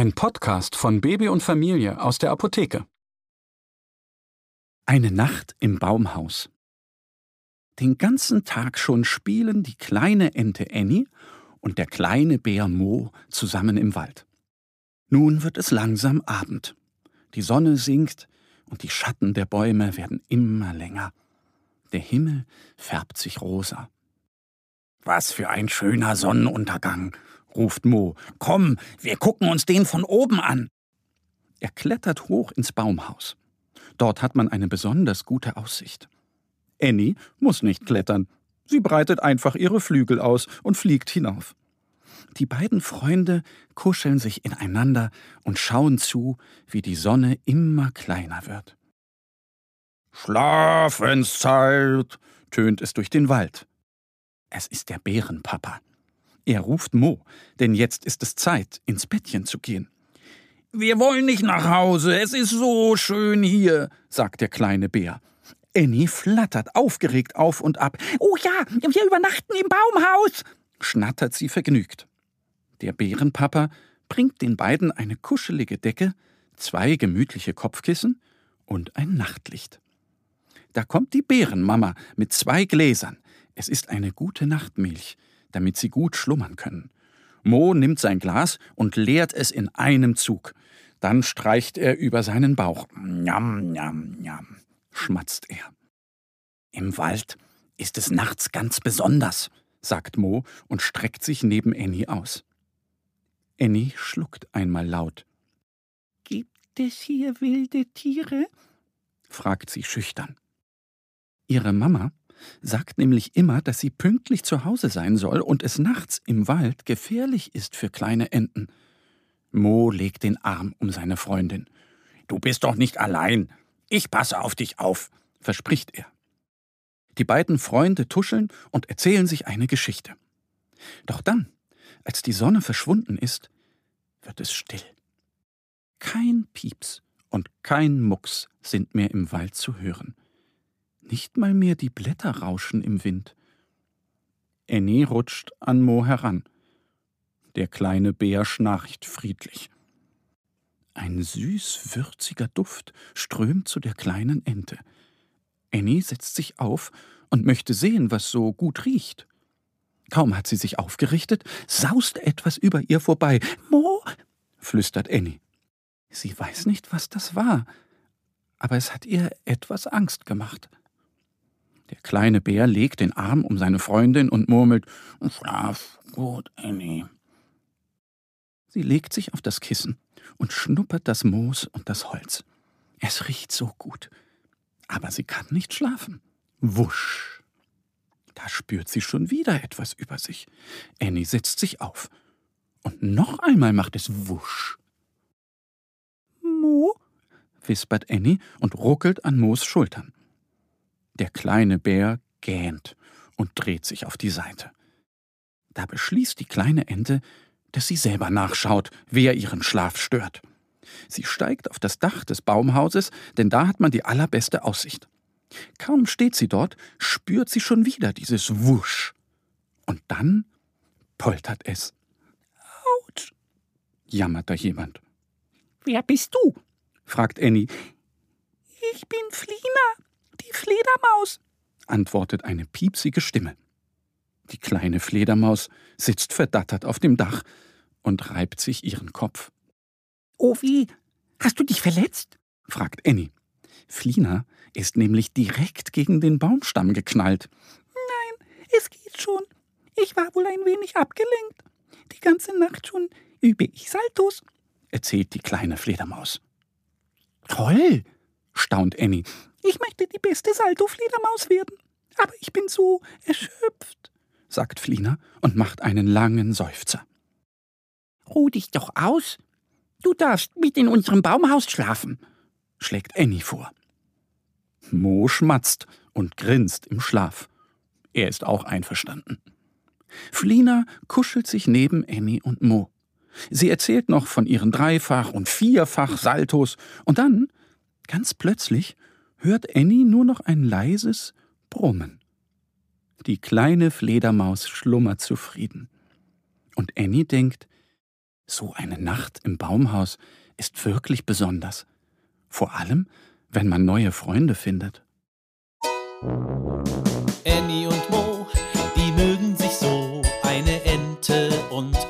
Ein Podcast von Baby und Familie aus der Apotheke. Eine Nacht im Baumhaus. Den ganzen Tag schon spielen die kleine Ente Annie und der kleine Bär Mo zusammen im Wald. Nun wird es langsam Abend. Die Sonne sinkt und die Schatten der Bäume werden immer länger. Der Himmel färbt sich rosa. Was für ein schöner Sonnenuntergang, ruft Mo. Komm, wir gucken uns den von oben an. Er klettert hoch ins Baumhaus. Dort hat man eine besonders gute Aussicht. Annie muss nicht klettern. Sie breitet einfach ihre Flügel aus und fliegt hinauf. Die beiden Freunde kuscheln sich ineinander und schauen zu, wie die Sonne immer kleiner wird. Schlafenszeit, tönt es durch den Wald. Es ist der Bärenpapa. Er ruft Mo, denn jetzt ist es Zeit, ins Bettchen zu gehen. Wir wollen nicht nach Hause, es ist so schön hier, sagt der kleine Bär. Annie flattert aufgeregt auf und ab. Oh ja, wir übernachten im Baumhaus, schnattert sie vergnügt. Der Bärenpapa bringt den beiden eine kuschelige Decke, zwei gemütliche Kopfkissen und ein Nachtlicht. Da kommt die Bärenmama mit zwei Gläsern. Es ist eine gute Nachtmilch damit sie gut schlummern können. Mo nimmt sein Glas und leert es in einem Zug. Dann streicht er über seinen Bauch. Njam, njam, njam, schmatzt er. Im Wald ist es nachts ganz besonders, sagt Mo und streckt sich neben Annie aus. Annie schluckt einmal laut. Gibt es hier wilde Tiere? fragt sie schüchtern. Ihre Mama sagt nämlich immer, dass sie pünktlich zu Hause sein soll und es nachts im Wald gefährlich ist für kleine Enten. Mo legt den Arm um seine Freundin. Du bist doch nicht allein. Ich passe auf dich auf, verspricht er. Die beiden Freunde tuscheln und erzählen sich eine Geschichte. Doch dann, als die Sonne verschwunden ist, wird es still. Kein Pieps und kein Mucks sind mehr im Wald zu hören. Nicht mal mehr die Blätter rauschen im Wind. Annie rutscht an Mo heran. Der kleine Bär schnarcht friedlich. Ein süß würziger Duft strömt zu der kleinen Ente. Annie setzt sich auf und möchte sehen, was so gut riecht. Kaum hat sie sich aufgerichtet, saust etwas über ihr vorbei. Mo, flüstert Annie. Sie weiß nicht, was das war, aber es hat ihr etwas Angst gemacht. Der kleine Bär legt den Arm um seine Freundin und murmelt Schlaf gut, Annie. Sie legt sich auf das Kissen und schnuppert das Moos und das Holz. Es riecht so gut, aber sie kann nicht schlafen. Wusch. Da spürt sie schon wieder etwas über sich. Annie setzt sich auf. Und noch einmal macht es Wusch. Mo, wispert Annie und ruckelt an Moos Schultern. Der kleine Bär gähnt und dreht sich auf die Seite. Da beschließt die kleine Ente, dass sie selber nachschaut, wer ihren Schlaf stört. Sie steigt auf das Dach des Baumhauses, denn da hat man die allerbeste Aussicht. Kaum steht sie dort, spürt sie schon wieder dieses Wusch. Und dann poltert es. Autsch, jammert da jemand. Wer bist du? fragt Annie. Ich bin Flina, die Fledermaus, antwortet eine piepsige Stimme. Die kleine Fledermaus sitzt verdattert auf dem Dach und reibt sich ihren Kopf. Oh wie, hast du dich verletzt? fragt Annie. Flina ist nämlich direkt gegen den Baumstamm geknallt. Nein, es geht schon. Ich war wohl ein wenig abgelenkt. Die ganze Nacht schon übe ich Saltos, erzählt die kleine Fledermaus. Toll, staunt Annie. Ich möchte die beste Salto-Fledermaus werden. Aber ich bin so erschöpft, sagt Flina und macht einen langen Seufzer. Ruh dich doch aus. Du darfst mit in unserem Baumhaus schlafen, schlägt Annie vor. Mo schmatzt und grinst im Schlaf. Er ist auch einverstanden. Flina kuschelt sich neben Annie und Mo. Sie erzählt noch von ihren Dreifach- und Vierfach-Saltos und dann, ganz plötzlich, hört Annie nur noch ein leises Brummen. Die kleine Fledermaus schlummert zufrieden. Und Annie denkt, so eine Nacht im Baumhaus ist wirklich besonders. Vor allem, wenn man neue Freunde findet. Annie und Mo, die mögen sich so, eine Ente und